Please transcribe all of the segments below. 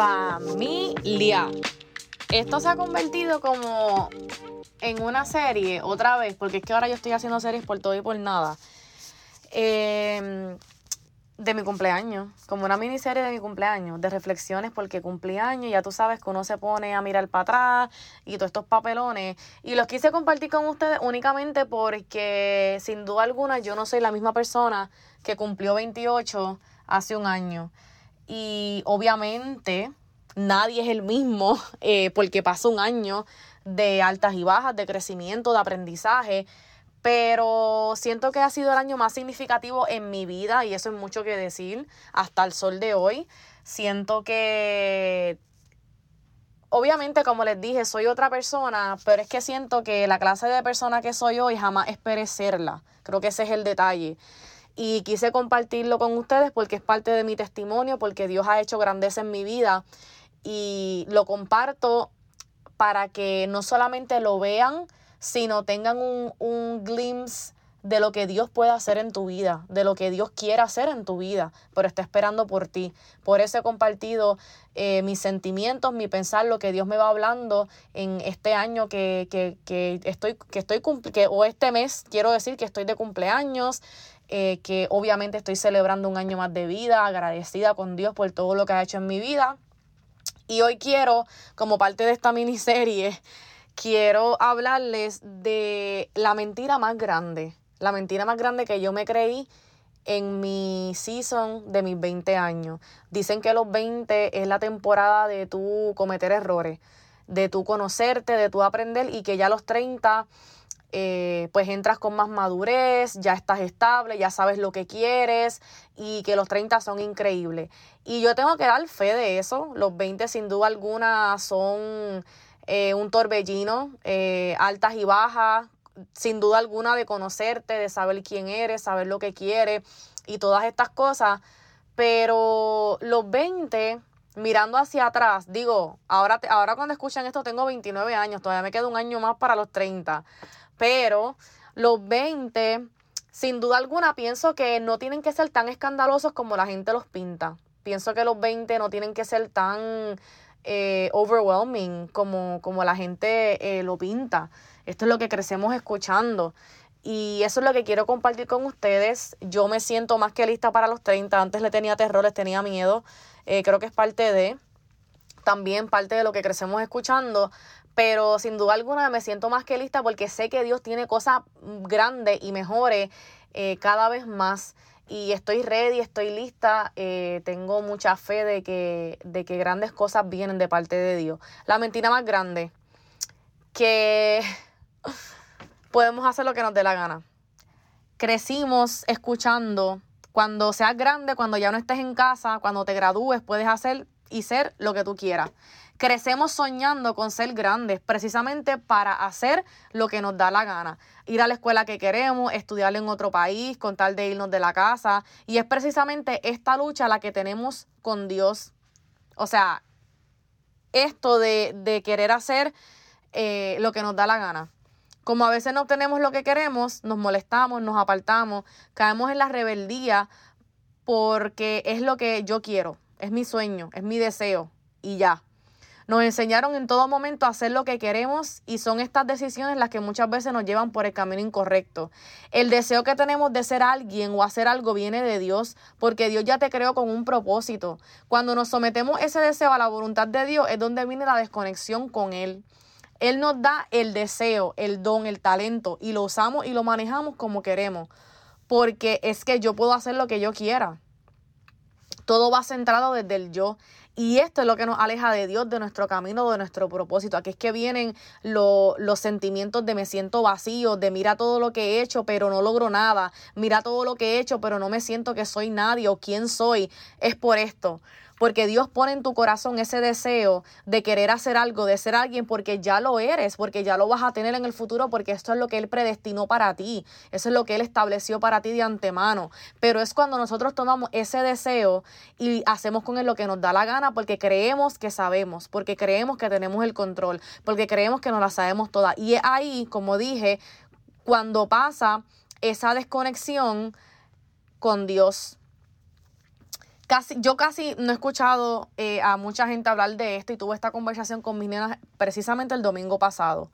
familia. Esto se ha convertido como en una serie, otra vez, porque es que ahora yo estoy haciendo series por todo y por nada. Em, de mi cumpleaños, como una miniserie de mi cumpleaños, de reflexiones porque cumplí años, ya tú sabes que uno se pone a mirar para atrás y todos estos papelones. Y los quise compartir con ustedes únicamente porque sin duda alguna yo no soy la misma persona que cumplió 28 hace un año. Y obviamente nadie es el mismo eh, porque pasó un año de altas y bajas, de crecimiento, de aprendizaje pero siento que ha sido el año más significativo en mi vida y eso es mucho que decir hasta el sol de hoy. Siento que, obviamente, como les dije, soy otra persona, pero es que siento que la clase de persona que soy hoy jamás esperé serla. Creo que ese es el detalle. Y quise compartirlo con ustedes porque es parte de mi testimonio, porque Dios ha hecho grandeza en mi vida y lo comparto para que no solamente lo vean, sino tengan un, un glimpse de lo que Dios puede hacer en tu vida, de lo que Dios quiere hacer en tu vida, pero está esperando por ti. Por eso he compartido eh, mis sentimientos, mi pensar, lo que Dios me va hablando en este año que, que, que estoy, que estoy que, o este mes, quiero decir que estoy de cumpleaños, eh, que obviamente estoy celebrando un año más de vida, agradecida con Dios por todo lo que ha hecho en mi vida. Y hoy quiero, como parte de esta miniserie, quiero hablarles de la mentira más grande, la mentira más grande que yo me creí en mi season de mis 20 años. Dicen que los 20 es la temporada de tú cometer errores, de tú conocerte, de tú aprender y que ya los 30 eh, pues entras con más madurez, ya estás estable, ya sabes lo que quieres y que los 30 son increíbles. Y yo tengo que dar fe de eso, los 20 sin duda alguna son eh, un torbellino, eh, altas y bajas, sin duda alguna de conocerte, de saber quién eres, saber lo que quieres y todas estas cosas. Pero los 20, mirando hacia atrás, digo, ahora, ahora cuando escuchan esto tengo 29 años, todavía me queda un año más para los 30. Pero los 20, sin duda alguna, pienso que no tienen que ser tan escandalosos como la gente los pinta. Pienso que los 20 no tienen que ser tan eh, overwhelming como, como la gente eh, lo pinta. Esto es lo que crecemos escuchando. Y eso es lo que quiero compartir con ustedes. Yo me siento más que lista para los 30. Antes le tenía terror, les tenía miedo. Eh, creo que es parte de, también parte de lo que crecemos escuchando. Pero sin duda alguna me siento más que lista porque sé que Dios tiene cosas grandes y mejores cada vez más y estoy ready, estoy lista, eh, tengo mucha fe de que, de que grandes cosas vienen de parte de Dios. La mentira más grande, que podemos hacer lo que nos dé la gana. Crecimos escuchando, cuando seas grande, cuando ya no estés en casa, cuando te gradúes, puedes hacer y ser lo que tú quieras. Crecemos soñando con ser grandes, precisamente para hacer lo que nos da la gana. Ir a la escuela que queremos, estudiar en otro país, con tal de irnos de la casa. Y es precisamente esta lucha la que tenemos con Dios. O sea, esto de, querer hacer eh, lo que nos da la gana. Como a veces no obtenemos lo que queremos, nos molestamos, nos apartamos, caemos en la rebeldía porque es lo que yo quiero, es mi sueño, es mi deseo y ya. Nos enseñaron en todo momento a hacer lo que queremos y son estas decisiones las que muchas veces nos llevan por el camino incorrecto. El deseo que tenemos de ser alguien o hacer algo viene de Dios porque Dios ya te creó con un propósito. Cuando nos sometemos ese deseo a la voluntad de Dios es donde viene la desconexión con Él. Él nos da el deseo, el don, el talento y lo usamos y lo manejamos como queremos. Porque es que yo puedo hacer lo que yo quiera. Todo va centrado desde el yo. Y esto es lo que nos aleja de Dios, de nuestro camino, de nuestro propósito. Aquí es que vienen los sentimientos de me siento vacío, de mira todo lo que he hecho, pero no logro nada. Mira todo lo que he hecho, pero no me siento que soy nadie o quién soy. Es por esto porque Dios pone en tu corazón ese deseo de querer hacer algo, de ser alguien, porque ya lo eres, porque ya lo vas a tener en el futuro, porque esto es lo que Él predestinó para ti, eso es lo que Él estableció para ti de antemano. Pero es cuando nosotros tomamos ese deseo y hacemos con Él lo que nos da la gana, porque creemos que sabemos, porque creemos que tenemos el control, porque creemos que nos la sabemos toda. Y es ahí, como dije, cuando pasa esa desconexión con Dios casi, yo casi no he escuchado eh, a mucha gente hablar de esto y tuve esta conversación con mis nenas precisamente el domingo pasado.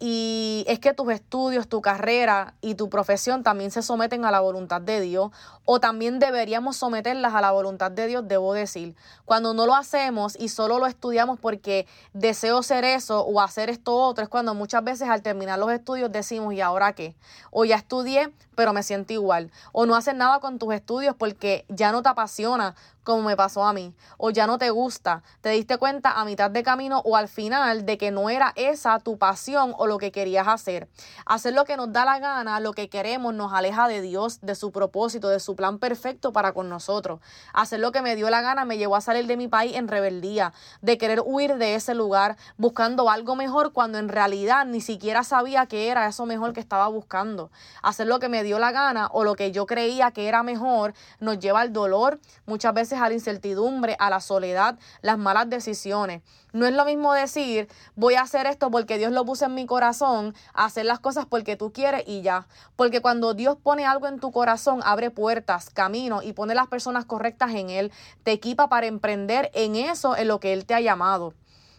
Y es que tus estudios, tu carrera y tu profesión también se someten a la voluntad de Dios o también deberíamos someterlas a la voluntad de Dios, debo decir. Cuando no lo hacemos y solo lo estudiamos porque deseo ser eso o hacer esto otro, es cuando muchas veces al terminar los estudios decimos, ¿y ahora qué? O ya estudié, pero me siento igual. O no haces nada con tus estudios porque ya no te apasiona como me pasó a mí, o ya no te gusta, te diste cuenta a mitad de camino o al final de que no era esa tu pasión o lo que querías hacer. Hacer lo que nos da la gana, lo que queremos, nos aleja de Dios, de su propósito, de su plan perfecto para con nosotros. Hacer lo que me dio la gana me llevó a salir de mi país en rebeldía, de querer huir de ese lugar buscando algo mejor cuando en realidad ni siquiera sabía que era eso mejor que estaba buscando. Hacer lo que me dio la gana o lo que yo creía que era mejor nos lleva al dolor, muchas veces a la incertidumbre, a la soledad, las malas decisiones. No es lo mismo decir, voy a hacer esto porque Dios lo puso en mi corazón, hacer las cosas porque tú quieres y ya. Porque cuando Dios pone algo en tu corazón, abre puertas, caminos y pone las personas correctas en Él, te equipa para emprender en eso, en lo que Él te ha llamado.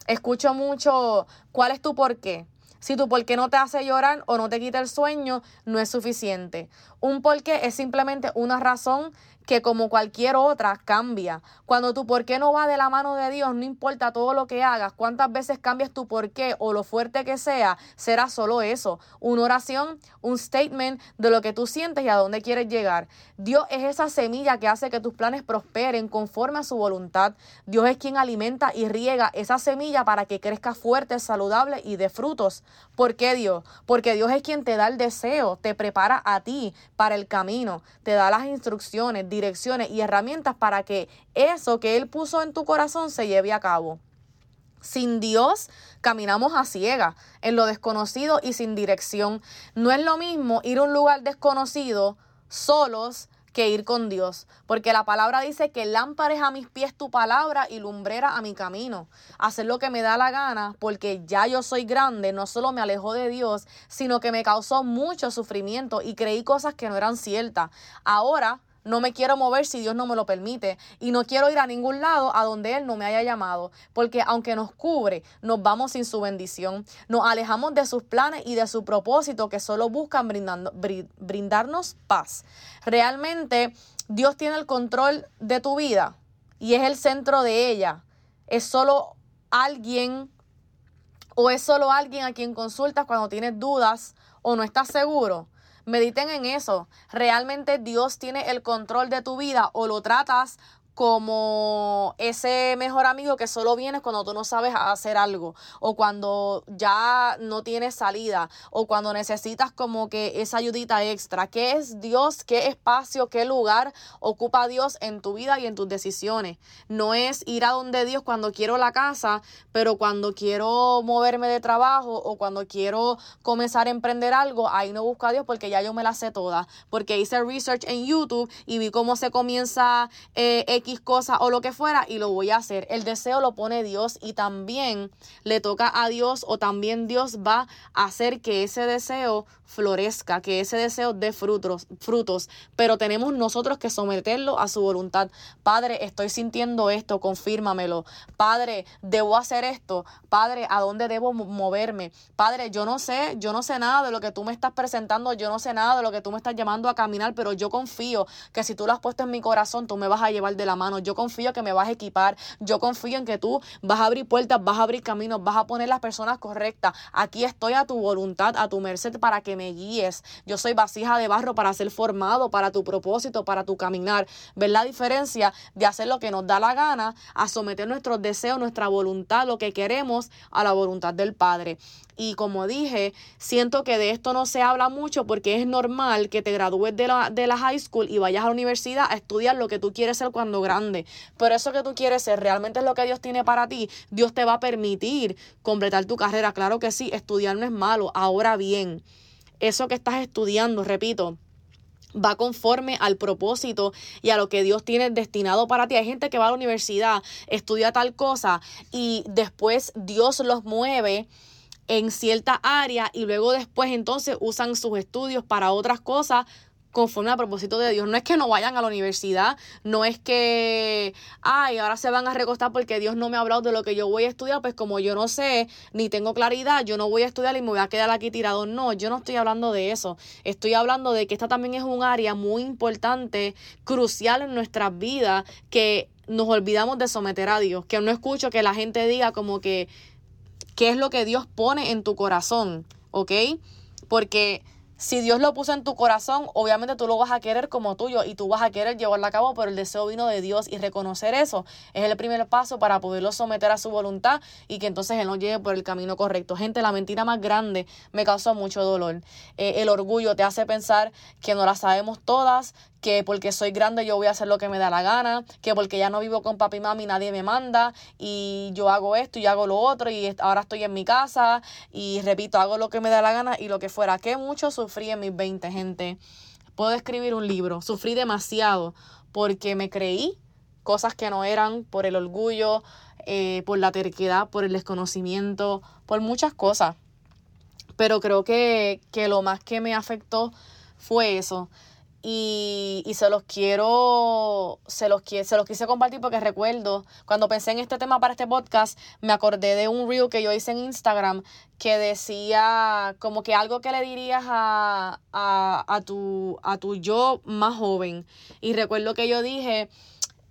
Escucho mucho, ¿cuál es tu por qué? Si tu por qué no te hace llorar o no te quita el sueño, no es suficiente. Un por qué es simplemente una razón que como cualquier otra cambia. Cuando tu por qué no va de la mano de Dios, no importa todo lo que hagas, cuántas veces cambias tu por qué o lo fuerte que sea, será solo eso, una oración, un statement de lo que tú sientes y a dónde quieres llegar. Dios es esa semilla que hace que tus planes prosperen conforme a su voluntad. Dios es quien alimenta y riega esa semilla para que crezca fuerte, saludable y de frutos. ¿Por qué Dios? Porque Dios es quien te da el deseo, te prepara a ti para el camino, te da las instrucciones, direcciones y herramientas para que eso que Él puso en tu corazón se lleve a cabo. Sin Dios caminamos a ciega, en lo desconocido y sin dirección. No es lo mismo ir a un lugar desconocido solos que ir con Dios, porque la palabra dice que lámpara es a mis pies tu palabra y lumbrera a mi camino. Hacer lo que me da la gana, porque ya yo soy grande, no solo me alejó de Dios, sino que me causó mucho sufrimiento y creí cosas que no eran ciertas. Ahora no me quiero mover si Dios no me lo permite. Y no quiero ir a ningún lado a donde Él no me haya llamado. Porque aunque nos cubre, nos vamos sin su bendición. Nos alejamos de sus planes y de su propósito que solo buscan brindarnos paz. Realmente Dios tiene el control de tu vida y es el centro de ella. Es solo alguien o es solo alguien a quien consultas cuando tienes dudas o no estás seguro. Mediten en eso. ¿Realmente Dios tiene el control de tu vida o lo tratas como ese mejor amigo que solo viene cuando tú no sabes hacer algo o cuando ya no tienes salida o cuando necesitas como que esa ayudita extra. ¿Qué es Dios? ¿Qué espacio, qué lugar ocupa Dios en tu vida y en tus decisiones? No es ir a donde Dios cuando quiero la casa, pero cuando quiero moverme de trabajo o cuando quiero comenzar a emprender algo, ahí no busco a Dios porque ya yo me la sé toda, porque hice research en YouTube y vi cómo se comienza eh, X cosa o lo que fuera y lo voy a hacer. El deseo lo pone Dios y también le toca a Dios o también Dios va a hacer que ese deseo florezca, que ese deseo dé frutos, frutos, pero tenemos nosotros que someterlo a su voluntad. Padre, estoy sintiendo esto, confírmamelo. Padre, debo hacer esto. Padre, ¿a dónde debo moverme? Padre, yo no sé, yo no sé nada de lo que tú me estás presentando, yo no sé nada de lo que tú me estás llamando a caminar, pero yo confío que si tú lo has puesto en mi corazón, tú me vas a llevar de la mano. Yo confío que me vas a equipar. Yo confío en que tú vas a abrir puertas, vas a abrir caminos, vas a poner las personas correctas. Aquí estoy a tu voluntad, a tu merced para que me guíes. Yo soy vasija de barro para ser formado, para tu propósito, para tu caminar. ¿Ver la diferencia de hacer lo que nos da la gana a someter nuestros deseos, nuestra voluntad, lo que queremos a la voluntad del Padre? Y como dije, siento que de esto no se habla mucho porque es normal que te gradúes de la, de la high school y vayas a la universidad a estudiar lo que tú quieres ser cuando grande. Pero eso que tú quieres ser realmente es lo que Dios tiene para ti. Dios te va a permitir completar tu carrera. Claro que sí, estudiar no es malo. Ahora bien, eso que estás estudiando, repito, va conforme al propósito y a lo que Dios tiene destinado para ti. Hay gente que va a la universidad, estudia tal cosa y después Dios los mueve en cierta área y luego después entonces usan sus estudios para otras cosas conforme al propósito de Dios. No es que no vayan a la universidad, no es que, ay, ahora se van a recostar porque Dios no me ha hablado de lo que yo voy a estudiar, pues como yo no sé ni tengo claridad, yo no voy a estudiar y me voy a quedar aquí tirado. No, yo no estoy hablando de eso. Estoy hablando de que esta también es un área muy importante, crucial en nuestras vidas, que nos olvidamos de someter a Dios, que no escucho que la gente diga como que qué es lo que Dios pone en tu corazón, ¿ok? Porque si Dios lo puso en tu corazón, obviamente tú lo vas a querer como tuyo y tú vas a querer llevarlo a cabo, pero el deseo vino de Dios y reconocer eso es el primer paso para poderlo someter a su voluntad y que entonces Él nos lleve por el camino correcto. Gente, la mentira más grande me causó mucho dolor. Eh, el orgullo te hace pensar que no la sabemos todas, que porque soy grande yo voy a hacer lo que me da la gana, que porque ya no vivo con papi y mami nadie me manda y yo hago esto y hago lo otro y ahora estoy en mi casa y repito, hago lo que me da la gana y lo que fuera. Que mucho sufrí en mis 20, gente. Puedo escribir un libro, sufrí demasiado porque me creí cosas que no eran por el orgullo, eh, por la terquedad, por el desconocimiento, por muchas cosas. Pero creo que, que lo más que me afectó fue eso, y, y, se los quiero, se los, se los quise compartir porque recuerdo, cuando pensé en este tema para este podcast, me acordé de un reel que yo hice en Instagram que decía como que algo que le dirías a, a, a, tu, a tu yo más joven. Y recuerdo que yo dije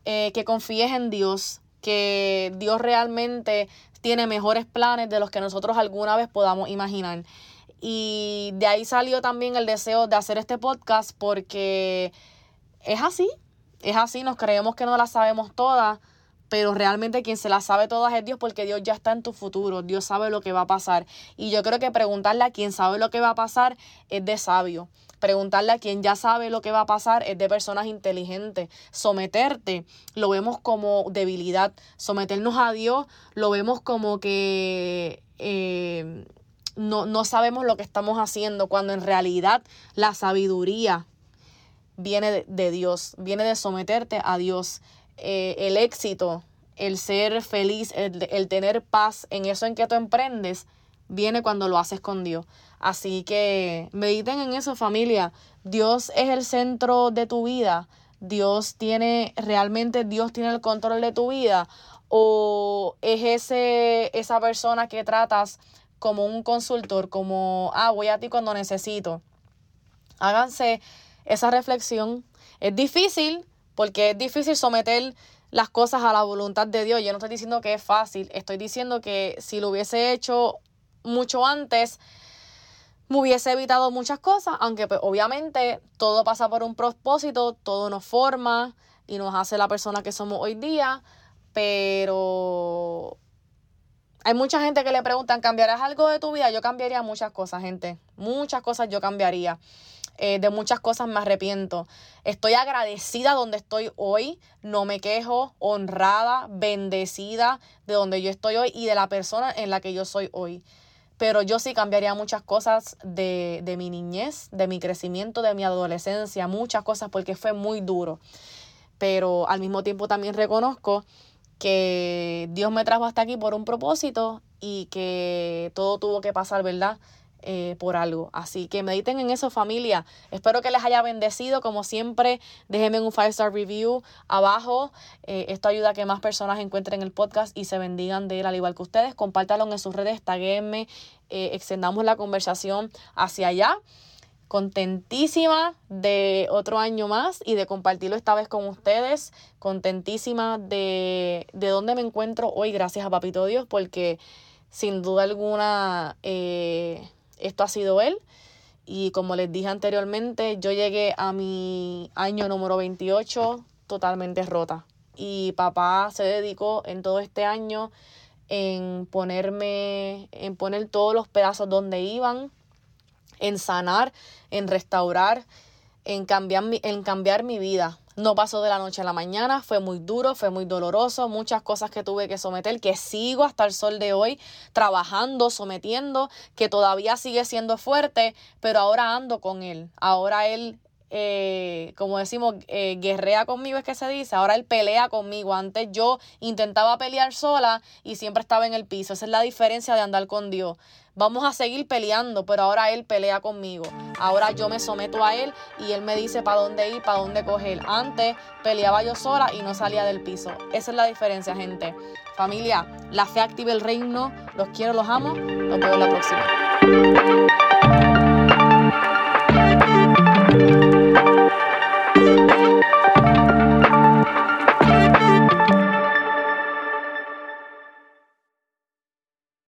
eh, que confíes en Dios, que Dios realmente tiene mejores planes de los que nosotros alguna vez podamos imaginar. Y de ahí salió también el deseo de hacer este podcast porque es así, es así, nos creemos que no la sabemos todas, pero realmente quien se la sabe todas es Dios porque Dios ya está en tu futuro, Dios sabe lo que va a pasar. Y yo creo que preguntarle a quien sabe lo que va a pasar es de sabio. Preguntarle a quien ya sabe lo que va a pasar es de personas inteligentes. Someterte lo vemos como debilidad. Someternos a Dios lo vemos como que... Eh, no, no sabemos lo que estamos haciendo, cuando en realidad la sabiduría viene de, Dios, viene de someterte a Dios. Eh, el éxito, el ser feliz, el, el tener paz en eso en que tú emprendes, viene cuando lo haces con Dios. Así que mediten en eso familia. Dios es el centro de tu vida. Dios tiene, realmente Dios tiene el control de tu vida. O es ese, esa persona que tratas como un consultor, como, ah, voy a ti cuando necesito. Háganse esa reflexión. Es difícil, porque es difícil someter las cosas a la voluntad de Dios. Yo no estoy diciendo que es fácil, estoy diciendo que si lo hubiese hecho mucho antes, me hubiese evitado muchas cosas, aunque pues, obviamente todo pasa por un propósito, todo nos forma y nos hace la persona que somos hoy día, pero hay mucha gente que le preguntan, ¿cambiarás algo de tu vida? Yo cambiaría muchas cosas, gente. Muchas cosas yo cambiaría. Eh, de muchas cosas me arrepiento. Estoy agradecida donde estoy hoy. No me quejo, honrada, bendecida de donde yo estoy hoy y de la persona en la que yo soy hoy. Pero yo sí cambiaría muchas cosas de, de mi niñez, de mi crecimiento, de mi adolescencia, muchas cosas porque fue muy duro. Pero al mismo tiempo también reconozco que Dios me trajo hasta aquí por un propósito y que todo tuvo que pasar, ¿verdad? Eh, por algo. Así que mediten en eso familia. Espero que les haya bendecido. Como siempre, déjenme un 5-star review abajo. Eh, esto ayuda a que más personas encuentren el podcast y se bendigan de él al igual que ustedes. Compártalo en sus redes, taguenme, eh, extendamos la conversación hacia allá contentísima de otro año más y de compartirlo esta vez con ustedes, contentísima de, de dónde me encuentro hoy, gracias a Papito Dios, porque sin duda alguna eh, esto ha sido Él. Y como les dije anteriormente, yo llegué a mi año número 28 totalmente rota. Y papá se dedicó en todo este año en ponerme, en poner todos los pedazos donde iban, en sanar, en restaurar, en cambiar, en cambiar mi vida. No pasó de la noche a la mañana, fue muy duro, fue muy doloroso, muchas cosas que tuve que someter, que sigo hasta el sol de hoy trabajando, sometiendo, que todavía sigue siendo fuerte, pero ahora ando con él. Ahora él eh, como decimos, eh, guerrea conmigo, es que se dice, ahora él pelea conmigo. Antes yo intentaba pelear sola y siempre estaba en el piso. Esa es la diferencia de andar con Dios. Vamos a seguir peleando, pero ahora Él pelea conmigo. Ahora yo me someto a Él y Él me dice para dónde ir, para dónde coger. Antes peleaba yo sola y no salía del piso. Esa es la diferencia, gente. Familia, la fe activa el reino. Los quiero, los amo. Nos vemos la próxima.